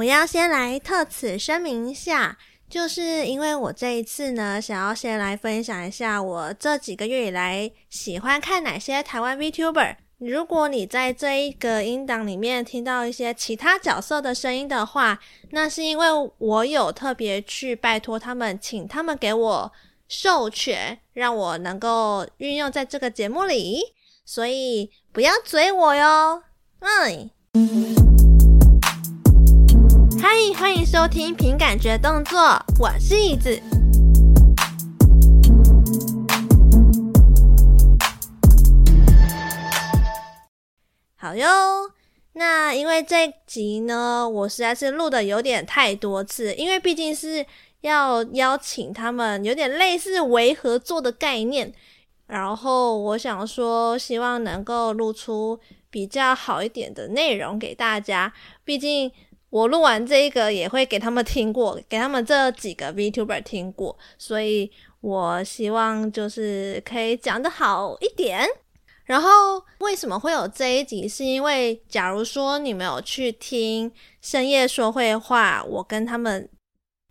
我要先来特此声明一下，就是因为我这一次呢，想要先来分享一下我这几个月以来喜欢看哪些台湾 VTuber。如果你在这一个音档里面听到一些其他角色的声音的话，那是因为我有特别去拜托他们，请他们给我授权，让我能够运用在这个节目里，所以不要追我哟。嗯。嗨，欢迎收听凭感觉动作，我是椅子。好哟，那因为这集呢，我实在是录的有点太多次，因为毕竟是要邀请他们，有点类似微合作的概念。然后我想说，希望能够录出比较好一点的内容给大家，毕竟。我录完这一个也会给他们听过，给他们这几个 VTuber 听过，所以我希望就是可以讲得好一点。然后为什么会有这一集？是因为假如说你们有去听深夜说会话，我跟他们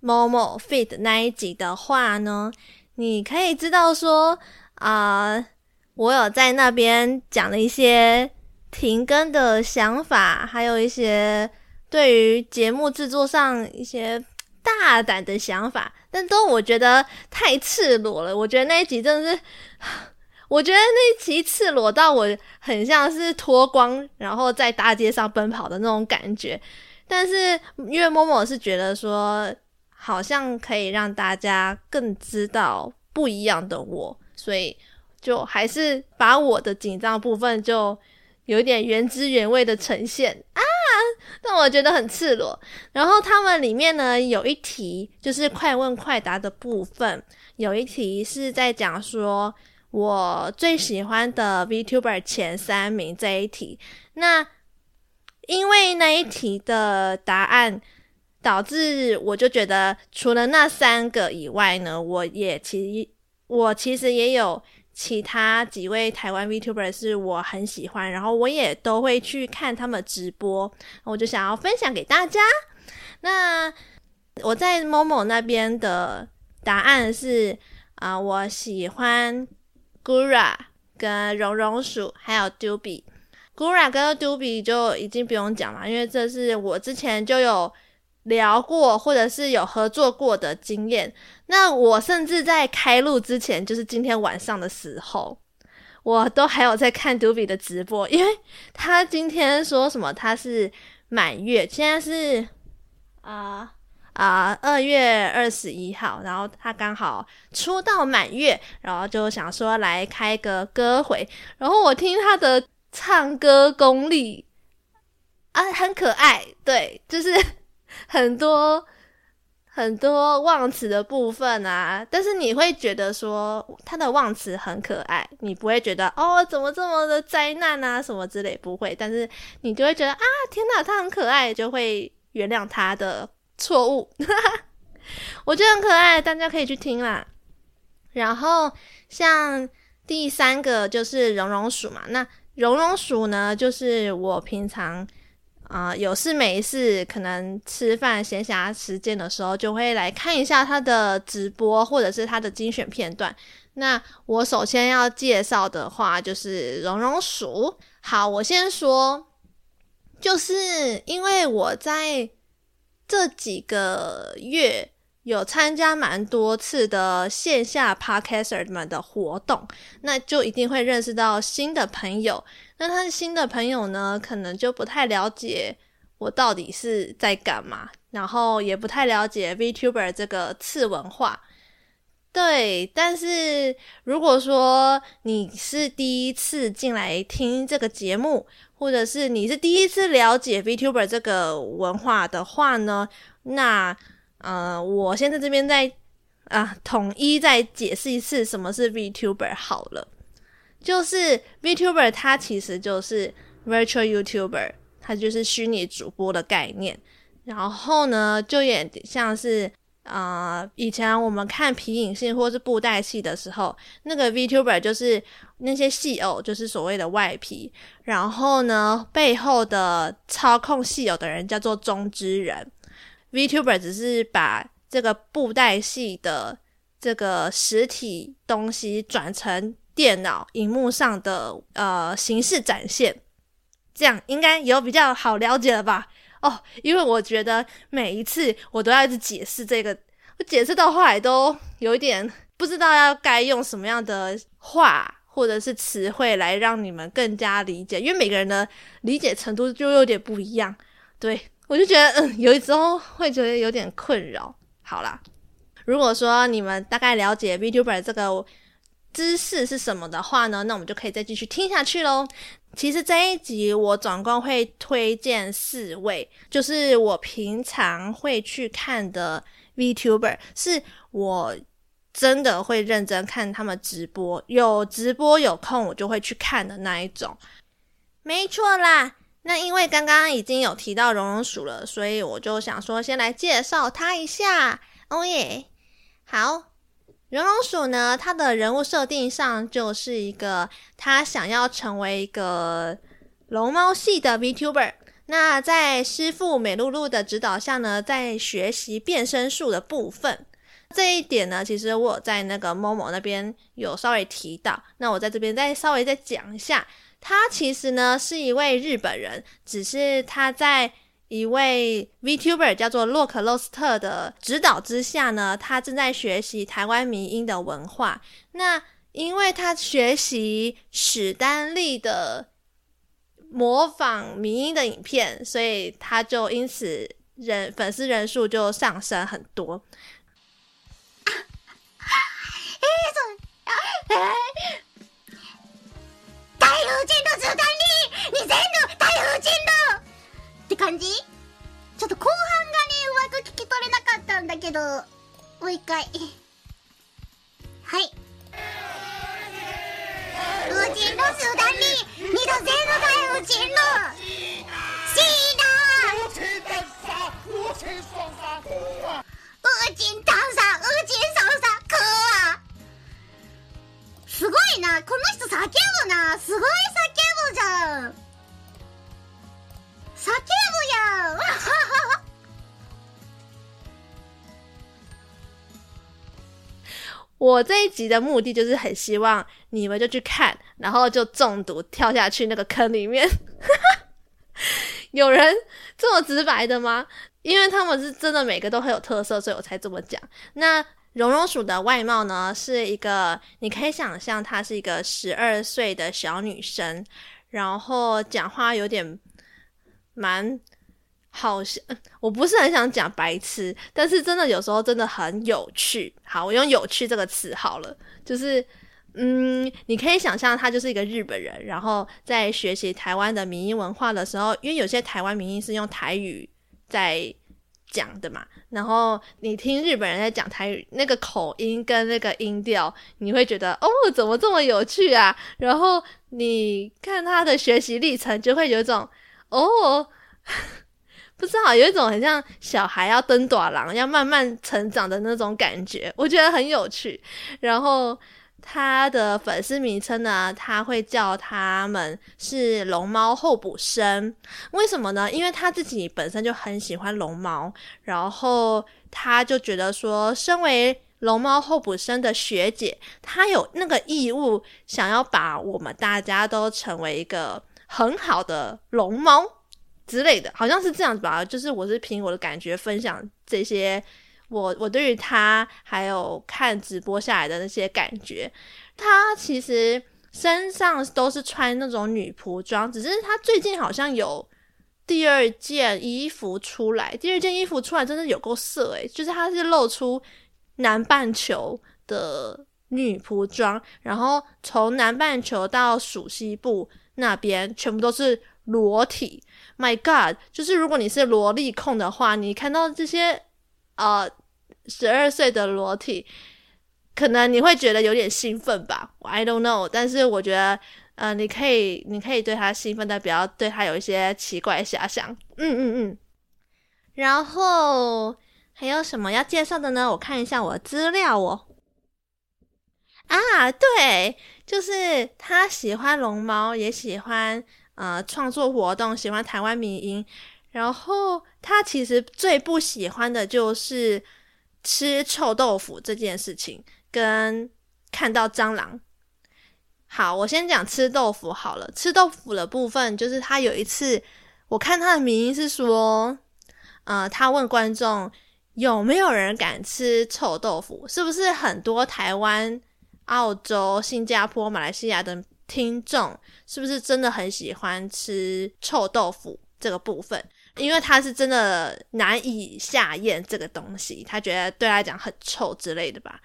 Momo Feed 那一集的话呢，你可以知道说啊、我有在那边讲了一些停更的想法，还有一些。对于节目制作上一些大胆的想法，但都我觉得太赤裸了。我觉得那一集真的是，我觉得那一集赤裸到我很像是脱光，然后在大街上奔跑的那种感觉。但是因为 Momo 是觉得说，好像可以让大家更知道不一样的我，所以就还是把我的紧张部分就有点原汁原味的呈现啊。但我觉得很赤裸。然后他们里面呢，有一题就是快问快答的部分，有一题是在讲说我最喜欢的 VTuber 前三名这一题。那因为那一题的答案，导致我就觉得除了那三个以外呢，我也其实我其实也有。其他几位台湾 VTuber 是我很喜欢，然后我也都会去看他们直播，我就想要分享给大家。那我在某某那边的答案是啊、我喜欢 Gura 跟绒绒鼠，还有 Dubi。Gura 跟 Dubi 就已经不用讲了，因为这是我之前就有。聊过或者是有合作过的经验，那我甚至在开录之前，就是今天晚上的时候，我都还有在看 Dubi 的直播，因为他今天说什么他是满月，现在是啊啊二月二十一号，然后他刚好出道满月，然后就想说来开个歌会，然后我听他的唱歌功力啊很可爱，对，就是。很多很多忘词的部分啊，但是你会觉得说他的忘词很可爱，你不会觉得哦怎么这么的灾难啊什么之类，不会，但是你就会觉得啊天哪，他很可爱，就会原谅他的错误。我觉得很可爱，大家可以去听啦。然后像第三个就是绒绒鼠嘛，那绒绒鼠呢，就是我平常。啊、有事没事，可能吃饭闲暇时间的时候，就会来看一下他的直播，或者是他的精选片段。那我首先要介绍的话，就是绒绒鼠。好，我先说，就是因为我在这几个月。有参加蛮多次的线下 Podcaster 们的活动，那就一定会认识到新的朋友。那他的新的朋友呢，可能就不太了解我到底是在干嘛，然后也不太了解 VTuber 这个次文化。对，但是如果说你是第一次进来听这个节目，或者是你是第一次了解 VTuber 这个文化的话呢，那呃，我先在这边再啊统一再解释一次什么是 VTuber 好了，就是 VTuber 它其实就是 Virtual YouTuber，它就是虚拟主播的概念。然后呢，就有点像是啊、以前我们看皮影戏或是布袋戏的时候，那个 VTuber 就是那些戏偶，就是所谓的外皮。然后呢，背后的操控戏偶的人叫做中之人。VTuber 只是把这个布袋戏的这个实体东西转成电脑荧幕上的呃形式展现，这样应该有比较好了解了吧？哦，因为我觉得每一次我都要一直解释这个，我解释到后来都有一点不知道要该用什么样的话或者是词汇来让你们更加理解，因为每个人的理解程度就有点不一样。对，我就觉得，嗯，有时候会觉得有点困扰。好啦，如果说你们大概了解 VTuber 这个知识是什么的话呢，那我们就可以再继续听下去喽。其实这一集我总共会推荐四位，就是我平常会去看的 VTuber，是我真的会认真看他们直播，有直播有空我就会去看的那一种。没错啦，那因为刚刚已经有提到绒绒鼠了，所以我就想说先来介绍他一下。哦耶，好。绒绒鼠呢，他的人物设定上就是一个他想要成为一个龙猫系的 VTuber。那在师父美露露的指导下呢，在学习变身术的部分，这一点呢，其实我在那个 Momo 那边有稍微提到。那我在这边再稍微再讲一下，他其实呢是一位日本人，只是他在。一位 VTuber 叫做洛克洛斯特的指导之下呢，他正在学习台湾迷音的文化。那因为他学习史丹利的模仿迷音的影片，所以他就因此人粉丝人数就上升很多。台風人路図鑑に2000の台風人路って感じ？ちょっと後半がね、うまく聞き取れなかったんだけど、もう一回。ぶな、すごい叫ぶじゃん。叫ぶやん我这一集的目的就是很希望你们就去看，然后就中毒跳下去那个坑里面。有人这么直白的吗？因为他们是真的每个都很有特色，所以我才这么讲。那 熔熔鼠的外貌呢，是一个你可以想象她是一个十二岁的小女生，然后讲话有点。蛮好像，我不是很想讲白痴，但是真的有时候真的很有趣。好，我用“有趣”这个词好了，就是，嗯，你可以想象他就是一个日本人，然后在学习台湾的民音文化的时候，因为有些台湾民音是用台语在讲的嘛，然后你听日本人在讲台语，那个口音跟那个音调，你会觉得哦，怎么这么有趣啊？然后你看他的学习历程，就会有一种。哦，不知道，有一种很像小孩要登短廊，要慢慢成长的那种感觉，我觉得很有趣。然后他的粉丝名称呢，他会叫他们是龙猫候补生，为什么呢？因为他自己本身就很喜欢龙猫，然后他就觉得说，身为龙猫候补生的学姐，他有那个义务想要把我们大家都成为一个。很好的龙猫之类的，好像是这样子吧。就是我是凭我的感觉分享这些，我我对于他还有看直播下来的那些感觉。他其实身上都是穿那种女仆装，只是他最近好像有第二件衣服出来。第二件衣服出来真的有够色诶，就是他是露出南半球的女仆装，然后从南半球到属西部。那边全部都是裸体，My God！就是如果你是萝莉控的话，你看到这些呃十二岁的裸体，可能你会觉得有点兴奋吧？I don't know。但是我觉得，呃，你可以你可以对他兴奋，但不要对他有一些奇怪遐想。嗯嗯嗯。然后还有什么要介绍的呢？我看一下我的资料哦。啊，对。就是他喜欢龙猫，也喜欢呃创作活动，喜欢台湾迷因。然后他其实最不喜欢的就是吃臭豆腐这件事情，跟看到蟑螂。好，我先讲吃豆腐好了。吃豆腐的部分，就是他有一次，我看他的名义是说，呃，他问观众有没有人敢吃臭豆腐，是不是很多台湾、澳洲、新加坡、马来西亚的听众，是不是真的很喜欢吃臭豆腐这个部分？因为他是真的难以下咽这个东西，他觉得对他来讲很臭之类的吧。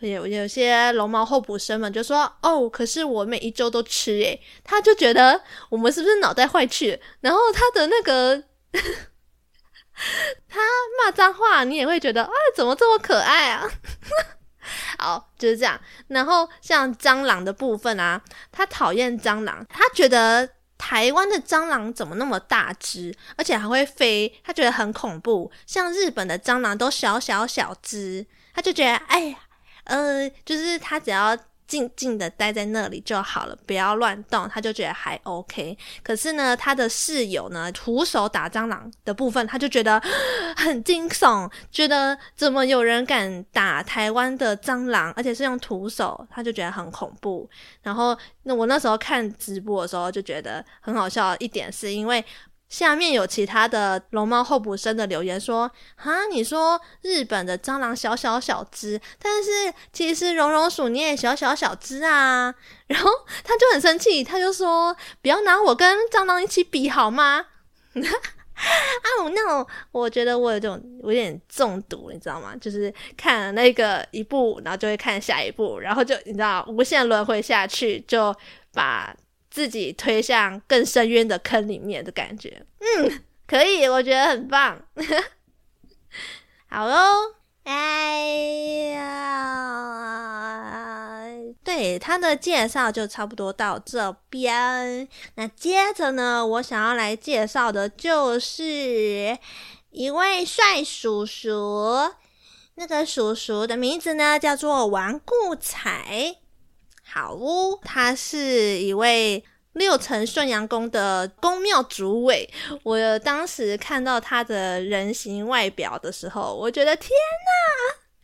有有些龙猫候补生们就说：“哦，可是我每一周都吃诶。”他就觉得我们是不是脑袋坏去？然后他的那个 他骂脏话，你也会觉得啊，怎么这么可爱啊？好，就是这样。然后像蟑螂的部分啊，他讨厌蟑螂，他觉得台湾的蟑螂怎么那么大只，而且还会飞，他觉得很恐怖。像日本的蟑螂都小小小只，他就觉得哎呀。呃，就是他只要静静的待在那里就好了，不要乱动，他就觉得还 OK。可是呢，他的室友呢，徒手打蟑螂的部分，他就觉得很惊悚，觉得怎么有人敢打台湾的蟑螂，而且是用徒手，他就觉得很恐怖。然后，那我那时候看直播的时候就觉得很好笑，一点是因为。下面有其他的龙猫候补生的留言说：“哈，你说日本的蟑螂小小小只，但是其实绒绒鼠你也小小小只啊。”然后他就很生气，他就说：“不要拿我跟蟑螂一起比好吗？” 啊，我那我觉得我有种有点中毒，你知道吗？就是看了那个一部，然后就会看下一部，然后就你知道无限轮回下去，就把。自己推向更深渊的坑里面的感觉，嗯，可以，我觉得很棒。好喽，哎呀，对，他的介绍就差不多到这边。那接着呢，我想要来介绍的就是一位帅叔叔，那个叔叔的名字呢叫做王固采。好哦，他是一位六层顺阳宫的宫庙主委。我当时看到他的人形外表的时候，我觉得天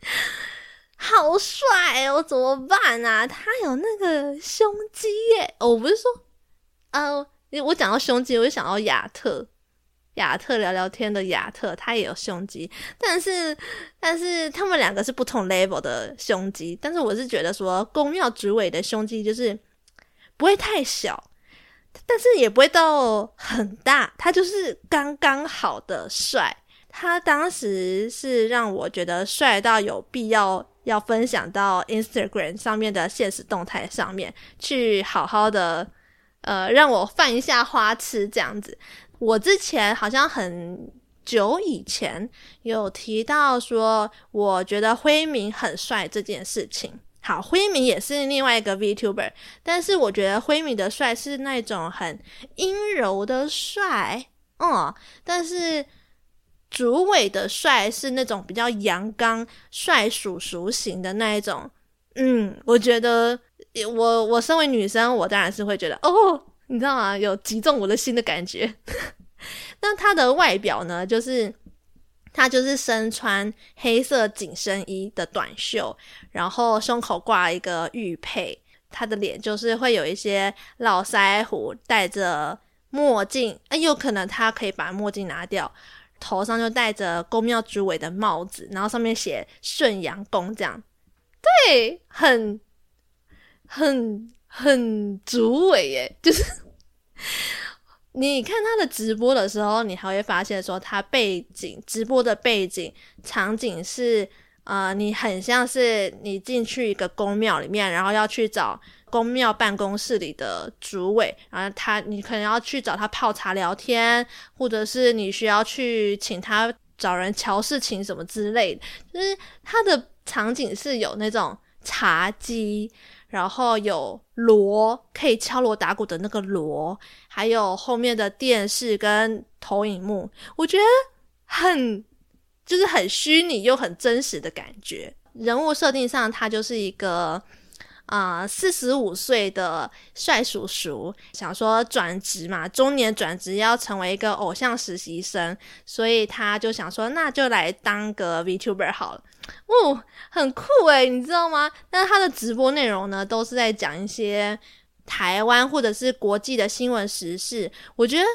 哪，好帅哦！怎么办啊？他有那个胸肌耶！哦，我不是说，呃，我讲到胸肌，我就想到亚特。亚特聊聊天的亚特，他也有胸肌，但是但是他们两个是不同 level 的胸肌。但是我是觉得说，宫庙主委的胸肌就是不会太小，但是也不会到很大，他就是刚刚好的帅。他当时是让我觉得帅到有必要要分享到 Instagram 上面的现实动态上面去，好好的呃让我犯一下花痴这样子。我之前好像很久以前有提到说，我觉得辉明很帅这件事情。好，辉明也是另外一个 VTuber，但是我觉得辉明的帅是那种很阴柔的帅，嗯，但是主委的帅是那种比较阳刚帅叔叔型的那一种。嗯，我觉得我我身为女生，我当然是会觉得哦。你知道吗？有击中我的心的感觉。那他的外表呢？就是他就是身穿黑色紧身衣的短袖，然后胸口挂一个玉佩。他的脸就是会有一些络腮胡，戴着墨镜。哎，有可能他可以把墨镜拿掉，头上就戴着宫庙主委的帽子，然后上面写顺阳宫这样。对，很很。很主委耶，就是你看他的直播的时候，你还会发现说他背景直播的背景场景是呃，你很像是你进去一个宫庙里面，然后要去找宫庙办公室里的主委，然后他你可能要去找他泡茶聊天，或者是你需要去请他找人乔事情什么之类的，就是他的场景是有那种茶几。然后有锣，可以敲锣打鼓的那个锣，还有后面的电视跟投影幕，我觉得很就是很虚拟又很真实的感觉。人物设定上，它就是一个啊四十五岁的帅叔叔，想说转职嘛，中年转职要成为一个偶像实习生，所以他就想说，那就来当个 VTuber 好了。哦，很酷诶，你知道吗？但是他的直播内容呢，都是在讲一些台湾或者是国际的新闻时事。我觉得，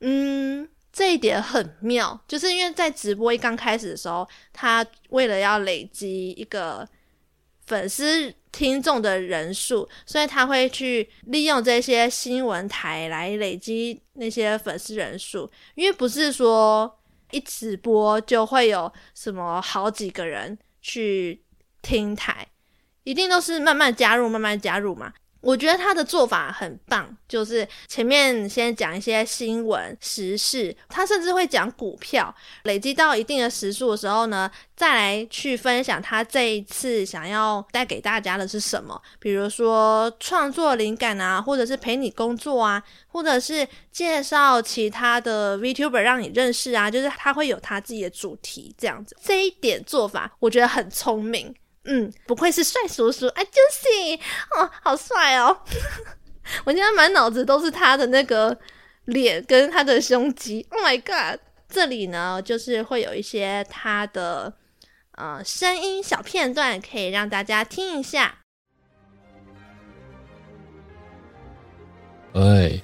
嗯，这一点很妙，就是因为在直播一刚开始的时候，他为了要累积一个粉丝听众的人数，所以他会去利用这些新闻台来累积那些粉丝人数，因为不是说。一直播就会有什么好几个人去听台，一定都是慢慢加入，慢慢加入嘛。我觉得他的做法很棒，就是前面先讲一些新闻时事，他甚至会讲股票，累积到一定的时数的时候呢，再来去分享他这一次想要带给大家的是什么，比如说创作灵感啊，或者是陪你工作啊，或者是介绍其他的 VTuber 让你认识啊，就是他会有他自己的主题这样子，这一点做法我觉得很聪明。嗯，不愧是帅叔叔啊，Juicy 哦，好帅哦！我现在满脑子都是他的那个脸跟他的胸肌。Oh my god！这里呢，就是会有一些他的呃声音小片段，可以让大家听一下。喂，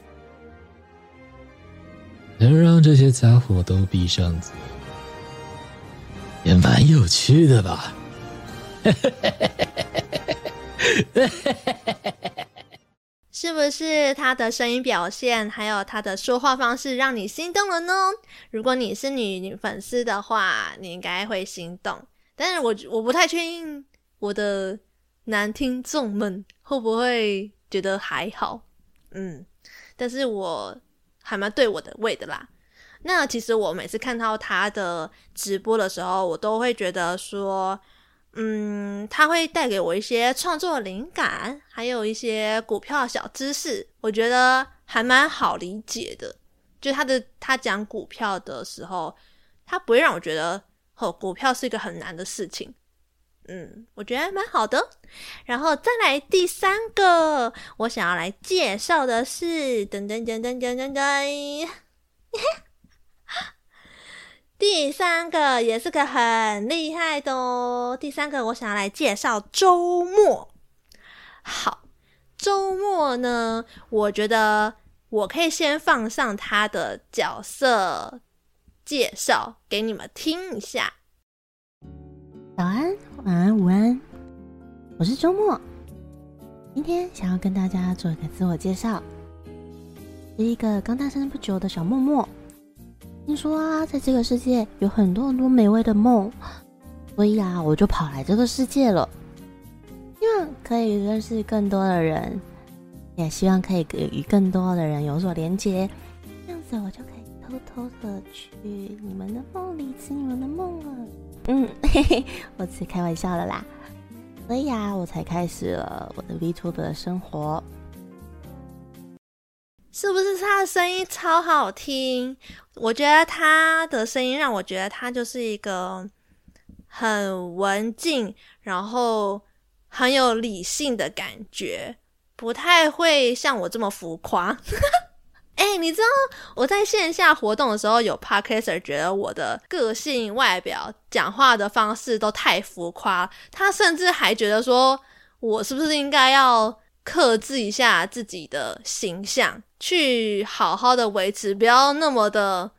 能让这些家伙都闭上嘴，也蛮有趣的吧？是不是他的声音表现，还有他的说话方式，让你心动了呢？如果你是女女粉丝的话，你应该会心动。但是我我不太确定我的男听众们会不会觉得还好。嗯，但是我还蛮对我的胃的啦。那其实我每次看到他的直播的时候，我都会觉得说。嗯，他会带给我一些创作灵感，还有一些股票小知识，我觉得还蛮好理解的。就他的他讲股票的时候，他不会让我觉得哦，股票是一个很难的事情。嗯，我觉得蛮好的。然后再来第三个，我想要来介绍的是，噔噔噔噔噔噔噔。第三个也是个很厉害的哦。第三个，我想要来介绍周末。好，周末呢，我觉得我可以先放上他的角色介绍给你们听一下。早安，晚安，午安，我是周末。今天想要跟大家做一个自我介绍，是一个刚诞生不久的小默默。听说啊，在这个世界有很多很多美味的梦，所以啊，我就跑来这个世界了，希望可以认识更多的人，也希望可以与更多的人有所连接，这样子我就可以偷偷的去你们的梦里吃你们的梦了。嗯，嘿嘿，我只是开玩笑的啦，所以啊，我才开始了我的 VTube 的生活。是不是他的声音超好听？我觉得他的声音让我觉得他就是一个很文静，然后很有理性的感觉，不太会像我这么浮夸。哎、欸，你知道我在线下活动的时候，有 parker 觉得我的个性、外表、讲话的方式都太浮夸，他甚至还觉得说我是不是应该要克制一下自己的形象。去好好的维持，不要那么的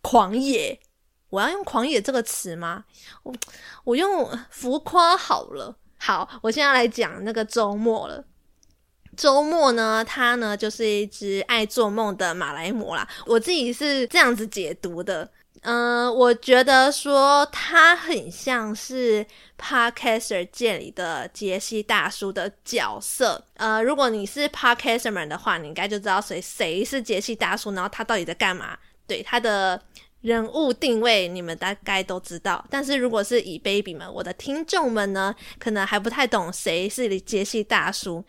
狂野。我要用狂野这个词吗？我我用浮夸好了。好，我现在来讲那个周末了。周末呢，它呢就是一只爱做梦的马来貘啦。我自己是这样子解读的。嗯、我觉得说他很像是 Podcaster 界里的杰西大叔的角色。呃，如果你是 Podcaster 们的话，你应该就知道谁谁是杰西大叔，然后他到底在干嘛。对，他的人物定位，你们大概都知道。但是如果是以 baby 们，我的听众们呢，可能还不太懂谁是杰西大叔。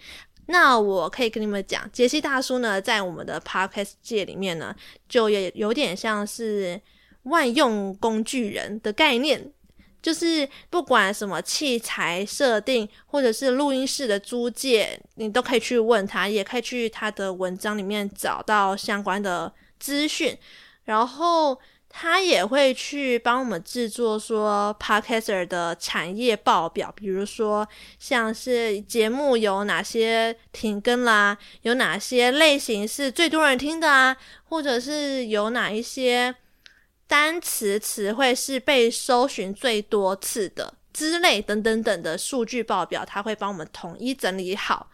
那我可以跟你们讲，杰西大叔呢，在我们的 Podcast 界里面呢，就也有点像是。万用工具人的概念，就是不管什么器材设定，或者是录音室的租借，你都可以去问他，也可以去他的文章里面找到相关的资讯。然后他也会去帮我们制作说 Podcaster 的产业报表，比如说像是节目有哪些停更啦，有哪些类型是最多人听的啊，或者是有哪一些。单词词汇是被搜寻最多次的之类等等等的数据报表，他会帮我们统一整理好。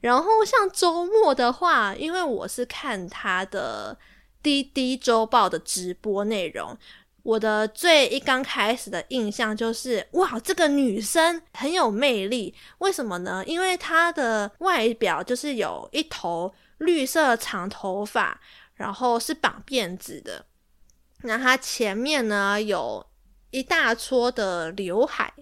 然后像周末的话，因为我是看他的滴滴周报的直播内容，我的最一刚开始的印象就是哇，这个女生很有魅力。为什么呢？因为她的外表就是有一头绿色长头发，然后是绑辫子的。那它前面呢，有一大撮的刘海，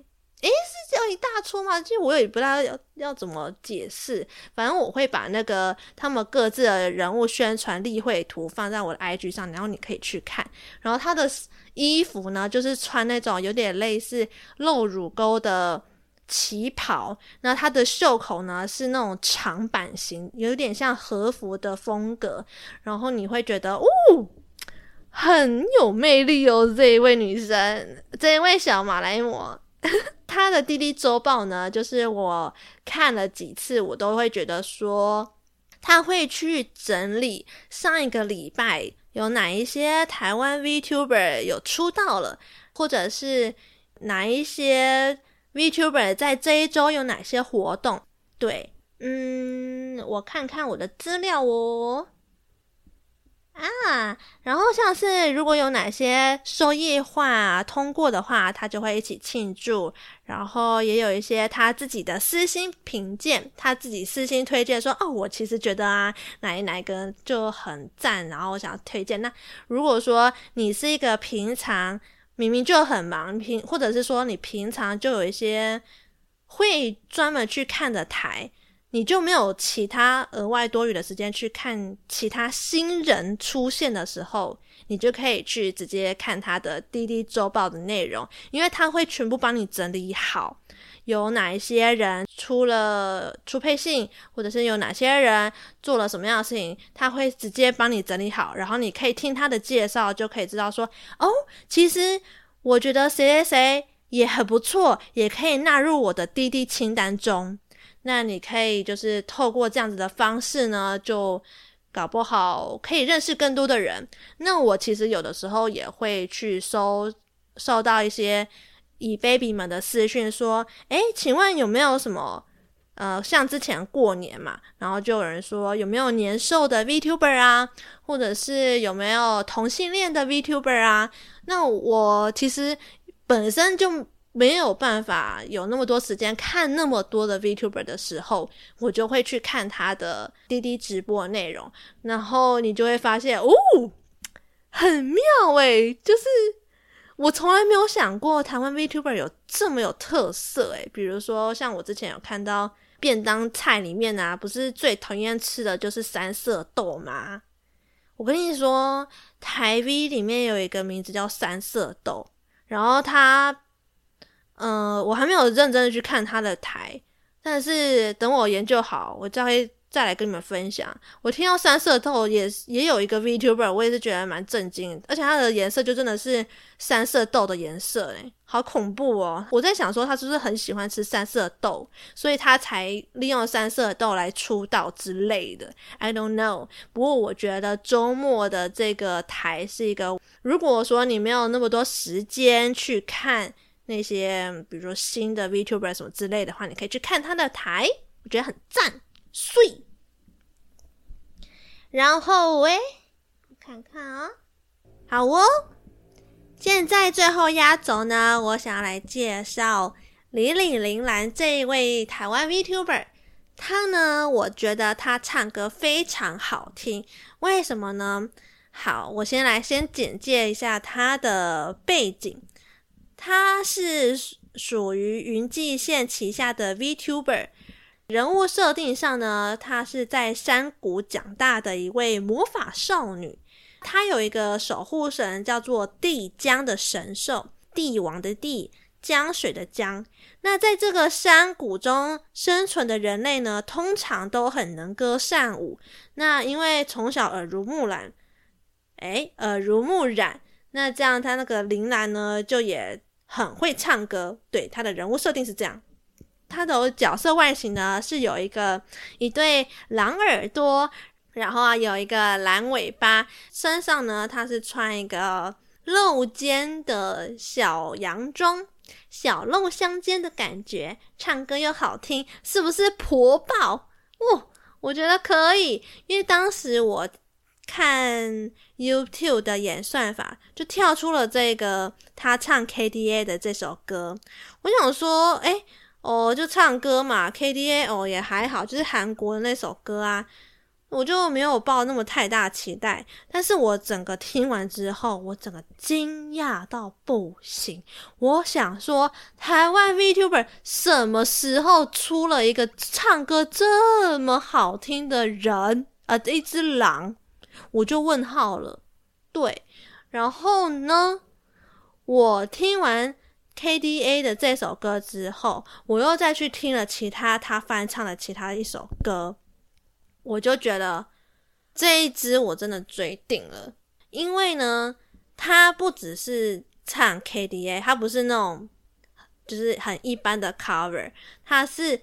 诶，是叫一大撮吗？其实我也不知道要要怎么解释。反正我会把那个他们各自的人物宣传例会图放在我的 IG 上，然后你可以去看。然后他的衣服呢，就是穿那种有点类似露乳沟的旗袍。那他的袖口呢，是那种长版型，有点像和服的风格。然后你会觉得，哦。很有魅力哦，这一位女生，这一位小马来貘，她的滴滴周报呢，就是我看了几次，我都会觉得说，她会去整理上一个礼拜有哪一些台湾 VTuber 有出道了，或者是哪一些 VTuber 在这一周有哪些活动。对，嗯，我看看我的资料哦。啊，然后像是如果有哪些收益化通过的话，他就会一起庆祝。然后也有一些他自己的私心评鉴，他自己私心推荐说：“哦，我其实觉得啊，哪一哪一个就很赞。”然后我想要推荐。那如果说你是一个平常明明就很忙，平或者是说你平常就有一些会专门去看的台。你就没有其他额外多余的时间去看其他新人出现的时候，你就可以去直接看他的滴滴周报的内容，因为他会全部帮你整理好，有哪一些人出了出配信，或者是有哪些人做了什么样的事情，他会直接帮你整理好，然后你可以听他的介绍，就可以知道说，哦，其实我觉得谁谁谁也很不错，也可以纳入我的滴滴清单中。那你可以就是透过这样子的方式呢，就搞不好可以认识更多的人。那我其实有的时候也会去收收到一些以 baby 们的私讯，说：“诶，请问有没有什么呃，像之前过年嘛，然后就有人说有没有年兽的 VTuber 啊，或者是有没有同性恋的 VTuber 啊？”那我其实本身就。没有办法有那么多时间看那么多的 VTuber 的时候，我就会去看他的滴滴直播内容，然后你就会发现，哦，很妙诶，就是我从来没有想过台湾 VTuber 有这么有特色诶，比如说像我之前有看到便当菜里面啊，不是最讨厌吃的就是三色豆吗？我跟你说，台 V 里面有一个名字叫三色豆，然后他。嗯、呃，我还没有认真的去看他的台，但是等我研究好，我再会再来跟你们分享。我听到三色豆也也有一个 VTuber，我也是觉得蛮震惊，而且它的颜色就真的是三色豆的颜色，诶，好恐怖哦！我在想说他是不是很喜欢吃三色豆，所以他才利用三色豆来出道之类的。I don't know。不过我觉得周末的这个台是一个，如果说你没有那么多时间去看。那些比如说新的 VTuber 什么之类的话，你可以去看他的台，我觉得很赞，碎。然后喂，看看啊、哦，好哦。现在最后压轴呢，我想要来介绍李李铃兰这一位台湾 VTuber。他呢，我觉得他唱歌非常好听，为什么呢？好，我先来先简介一下他的背景。他是属于云际线旗下的 VTuber，人物设定上呢，她是在山谷长大的一位魔法少女。她有一个守护神，叫做帝江的神兽，帝王的帝，江水的江。那在这个山谷中生存的人类呢，通常都很能歌善舞。那因为从小耳濡目染，诶，耳濡目染，那这样他那个铃兰呢，就也很会唱歌。对，他的人物设定是这样，他的角色外形呢是有一个一对狼耳朵，然后啊有一个蓝尾巴，身上呢他是穿一个露肩的小洋装。小露香肩的感觉，唱歌又好听，是不是婆爆？哦，我觉得可以，因为当时我看 YouTube 的演算法，就跳出了这个他唱 KDA 的这首歌。我想说，哎，哦，就唱歌嘛，KDA 哦也还好，就是韩国的那首歌啊。我就没有抱那么太大期待，但是我整个听完之后，我整个惊讶到不行。我想说，台湾 VTuber 什么时候出了一个唱歌这么好听的人？呃，一只狼，我就问号了。对，然后呢，我听完 KDA 的这首歌之后，我又再去听了其他他翻唱的其他一首歌。我就觉得这一支我真的追定了，因为呢，他不只是唱 KDA，他不是那种就是很一般的 cover，他是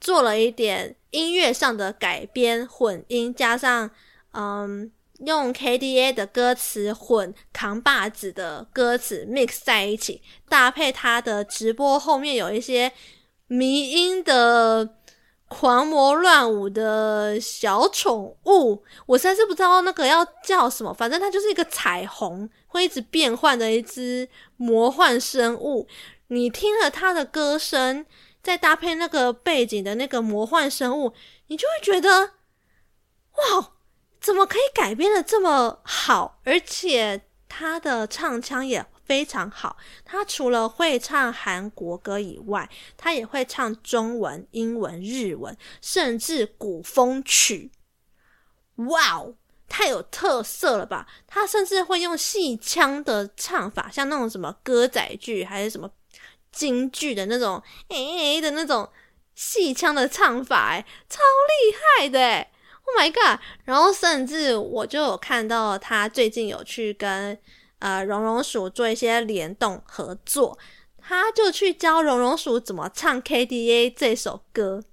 做了一点音乐上的改编混音，加上嗯用 KDA 的歌词混扛把子的歌词 mix 在一起，搭配他的直播后面有一些迷音的。狂魔乱舞的小宠物，我实在是不知道那个要叫什么，反正它就是一个彩虹会一直变换的一只魔幻生物。你听了它的歌声，再搭配那个背景的那个魔幻生物，你就会觉得，哇，怎么可以改编的这么好？而且他的唱腔也。非常好，他除了会唱韩国歌以外，他也会唱中文、英文、日文，甚至古风曲。哇哦，太有特色了吧！他甚至会用戏腔的唱法，像那种什么歌仔剧还是什么京剧的那种诶、欸、的那种戏腔的唱法，哎，超厉害的哎！Oh my god！然后甚至我就有看到他最近有去跟。呃，绒绒鼠做一些联动合作，他就去教绒绒鼠怎么唱 KDA 这首歌，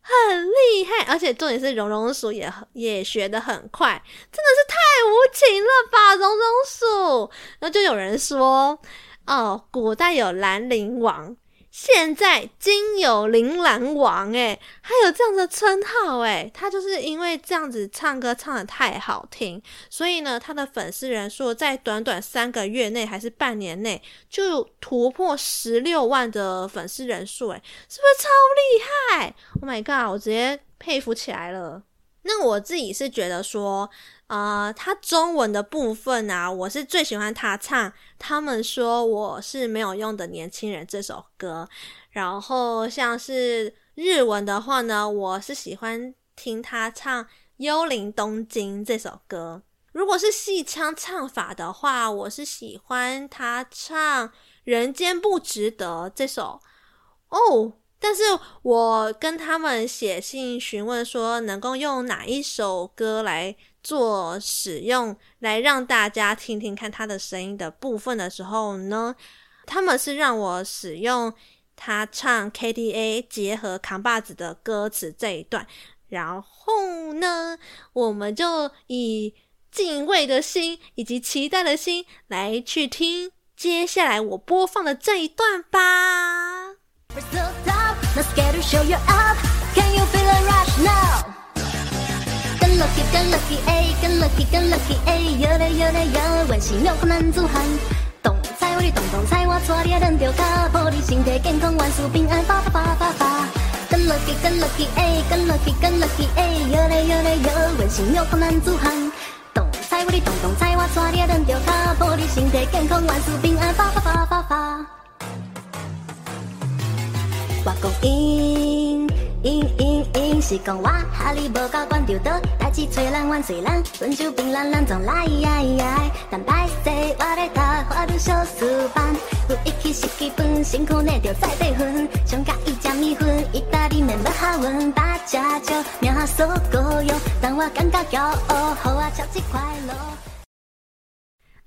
很厉害，而且重点是绒绒鼠也也学的很快，真的是太无情了吧，绒绒鼠。然后就有人说，哦，古代有兰陵王。现在今有铃兰王诶，还有这样的称号诶，他就是因为这样子唱歌唱得太好听，所以呢，他的粉丝人数在短短三个月内还是半年内就突破十六万的粉丝人数诶，是不是超厉害？Oh my god，我直接佩服起来了。那我自己是觉得说，呃，他中文的部分啊，我是最喜欢他唱。他们说我是没有用的年轻人这首歌，然后像是日文的话呢，我是喜欢听他唱《幽灵东京》这首歌。如果是戏腔唱法的话，我是喜欢他唱《人间不值得》这首。哦。但是我跟他们写信询问说，能够用哪一首歌来做使用，来让大家听听看他的声音的部分的时候呢，他们是让我使用他唱 KDA 结合扛把子的歌词这一段，然后呢，我们就以敬畏的心以及期待的心来去听接下来我播放的这一段吧。跟 Lucky 跟 Lucky 哎，跟 Lucky 跟 Lucky 哎，有嘞有嘞有，温馨又困难阻寒。动菜我的动动菜，我带你人着卡，保你身体健康，万事平安，发发发发发。跟 Lucky 跟 Lucky 哎，跟 Lucky 跟 Lucky 哎，有嘞有嘞有，温馨又困难阻寒。动菜我的动动菜，我带你人着卡，保你身体健康，万事平安，发发发发发。是讲我哈利无够管着的，代志找人万岁人，温州槟榔人总来呀呀，但歹势我咧打花都小书班，有一起是基本辛苦内着在地粉，上甲伊食米粉，意大利面要下文，八加九秒速够用，但我感觉骄傲，好啊，超级快乐。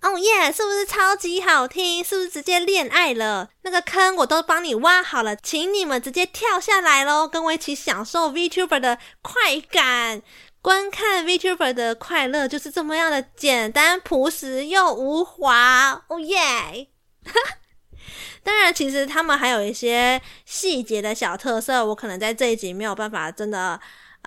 哦耶！是不是超级好听？是不是直接恋爱了？那个坑我都帮你挖好了，请你们直接跳下来喽，跟我一起享受 VTuber 的快感。观看 VTuber 的快乐就是这么样的简单朴实又无华。哦耶！当然，其实他们还有一些细节的小特色，我可能在这一集没有办法真的。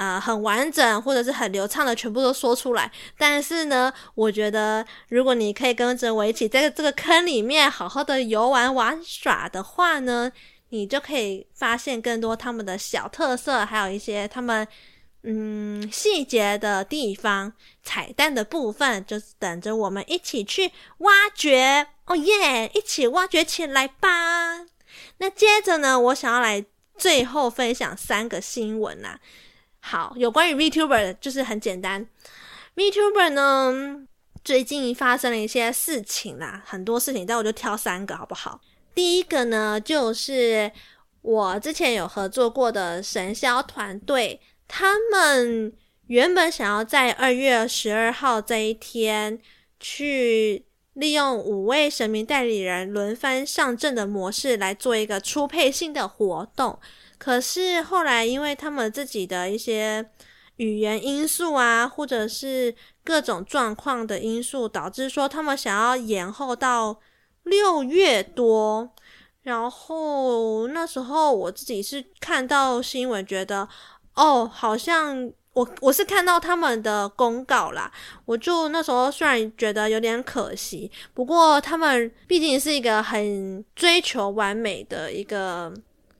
啊、很完整或者是很流畅的全部都说出来。但是呢，我觉得如果你可以跟着我一起在这个坑里面好好的游玩玩耍的话呢，你就可以发现更多他们的小特色，还有一些他们嗯细节的地方、彩蛋的部分，就是等着我们一起去挖掘。哦耶，一起挖掘起来吧！那接着呢，我想要来最后分享三个新闻啊。好，有关于 VTuber 的就是很简单。VTuber 呢，最近发生了一些事情啦，很多事情，但我就挑三个好不好？第一个呢，就是我之前有合作过的神霄团队，他们原本想要在二月十二号这一天，去利用五位神明代理人轮番上阵的模式来做一个初配性的活动。可是后来，因为他们自己的一些语言因素啊，或者是各种状况的因素，导致说他们想要延后到六月多。然后那时候我自己是看到新闻，觉得哦，好像我我是看到他们的公告啦，我就那时候虽然觉得有点可惜，不过他们毕竟是一个很追求完美的一个。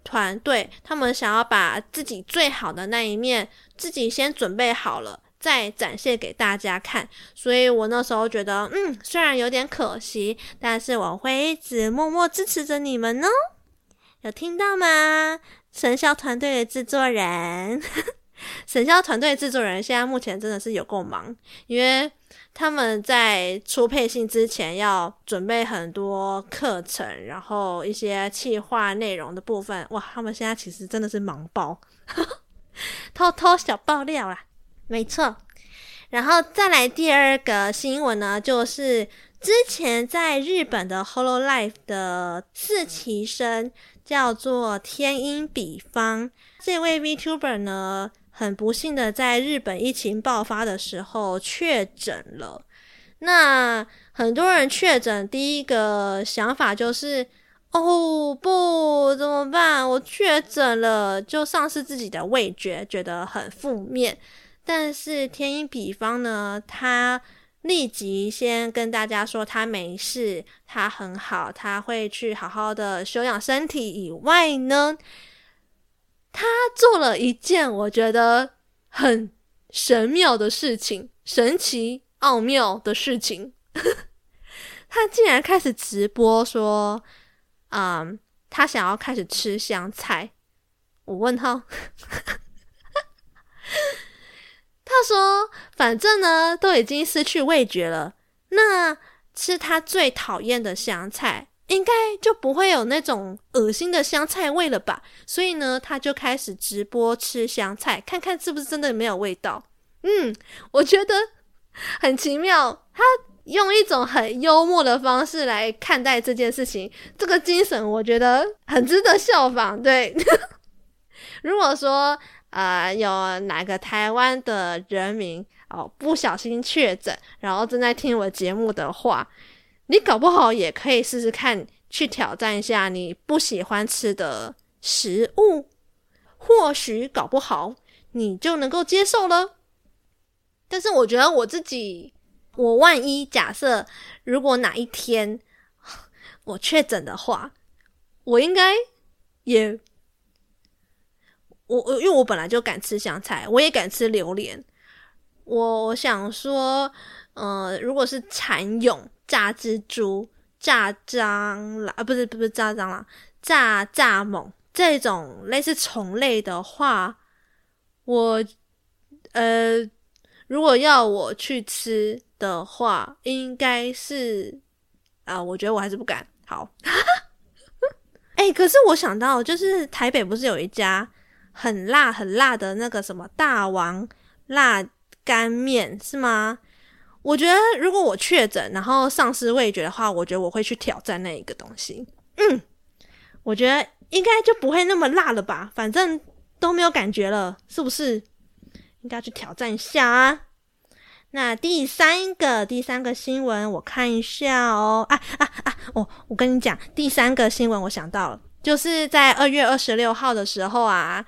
团队他们想要把自己最好的那一面自己先准备好了，再展现给大家看。所以我那时候觉得，嗯，虽然有点可惜，但是我会一直默默支持着你们哦。有听到吗？神霄团队的制作人，神霄团队制作人现在目前真的是有够忙，因为。他们在出配信之前要准备很多课程，然后一些企划内容的部分，哇，他们现在其实真的是忙爆，偷偷小爆料啦，没错。然后再来第二个新闻呢，就是之前在日本的 Hololive 的四期生叫做天音比方，这位 VTuber 呢。很不幸的，在日本疫情爆发的时候确诊了。那很多人确诊，第一个想法就是：哦不，怎么办？我确诊了，就丧失自己的味觉，觉得很负面。但是天音比方呢，他立即先跟大家说他没事，他很好，他会去好好的休养身体。以外呢，他做了一件我觉得很神妙的事情，神奇奥妙的事情。他竟然开始直播说：“嗯，他想要开始吃香菜。”我问他，他说：“反正呢，都已经失去味觉了，那吃他最讨厌的香菜。”应该就不会有那种恶心的香菜味了吧？所以呢，他就开始直播吃香菜，看看是不是真的没有味道。嗯，我觉得很奇妙，他用一种很幽默的方式来看待这件事情，这个精神我觉得很值得效仿。对，如果说呃有哪个台湾的人民哦不小心确诊，然后正在听我节目的话。你搞不好也可以试试看，去挑战一下你不喜欢吃的食物，或许搞不好你就能够接受了。但是我觉得我自己，我万一假设如果哪一天我确诊的话，我应该也，我我因为我本来就敢吃香菜，我也敢吃榴莲。我想说，呃，如果是蚕蛹。炸蜘蛛、炸蟑螂啊，不是不是炸蟑螂，炸蚱蜢这种类似虫类的话，我呃，如果要我去吃的话，应该是啊，我觉得我还是不敢。好，哎、可是我想到，就是台北不是有一家很辣很辣的那个什么大王辣干面是吗？我觉得如果我确诊，然后丧失味觉的话，我觉得我会去挑战那一个东西。嗯，我觉得应该就不会那么辣了吧？反正都没有感觉了，是不是？应该去挑战一下啊！那第三个第三个新闻，我看一下哦。啊啊啊！哦，我跟你讲，第三个新闻我想到了，就是在二月二十六号的时候啊，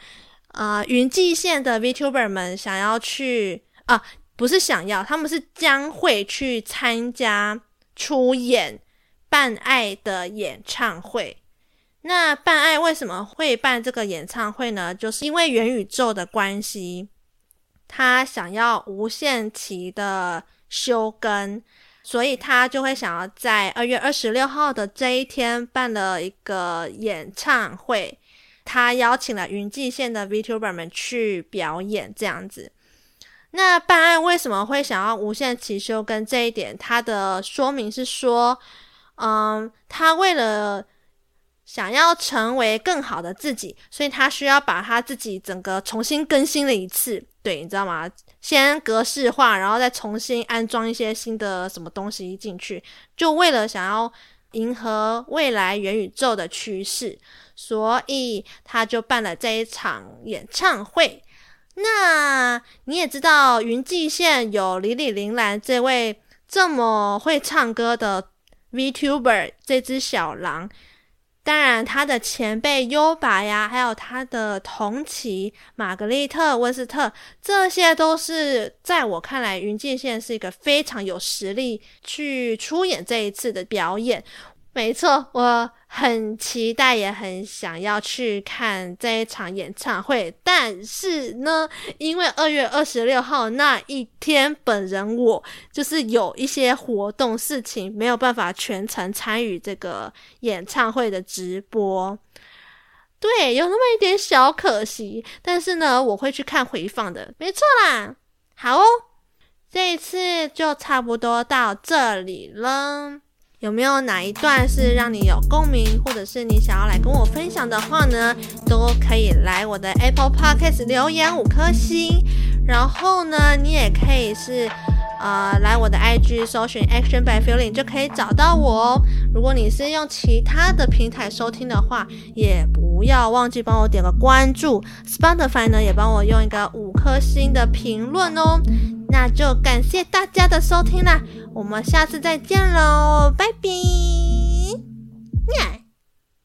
啊、呃，云际线的 VTuber 们想要去啊，不是想要，他们是将会去参加出演办爱的演唱会。那办爱为什么会办这个演唱会呢？就是因为元宇宙的关系。他想要无限期的休更，所以他就会想要在二月二十六号的这一天办了一个演唱会。他邀请了云际线的 VTuber 们去表演，这样子。那办案为什么会想要无限期休更这一点？他的说明是说，嗯，他为了。想要成为更好的自己，所以他需要把他自己整个重新更新了一次。对，你知道吗？先格式化，然后再重新安装一些新的什么东西进去，就为了想要迎合未来元宇宙的趋势，所以他就办了这一场演唱会。那你也知道，云际线有李李铃兰这位这么会唱歌的 VTuber，这只小狼。当然，他的前辈优爸呀，还有他的同期玛格丽特温斯特，这些都是在我看来，云际线是一个非常有实力去出演这一次的表演。没错，我很期待，也很想要去看这一场演唱会。但是呢，因为二月二十六号那一天，本人我就是有一些活动事情，没有办法全程参与这个演唱会的直播。对，有那么一点小可惜。但是呢，我会去看回放的，没错啦。好哦，这一次就差不多到这里了。有没有哪一段是让你有共鸣，或者是你想要来跟我分享的话呢？都可以来我的 Apple Podcast 留言五颗星，然后呢，你也可以是呃来我的 IG 搜寻 Action by Feeling 就可以找到我哦。如果你是用其他的平台收听的话，也不要忘记帮我点个关注，Spotify 呢也帮我用一个五颗星的评论哦。那就感谢大家的收听啦，我们下次再见喽，拜拜。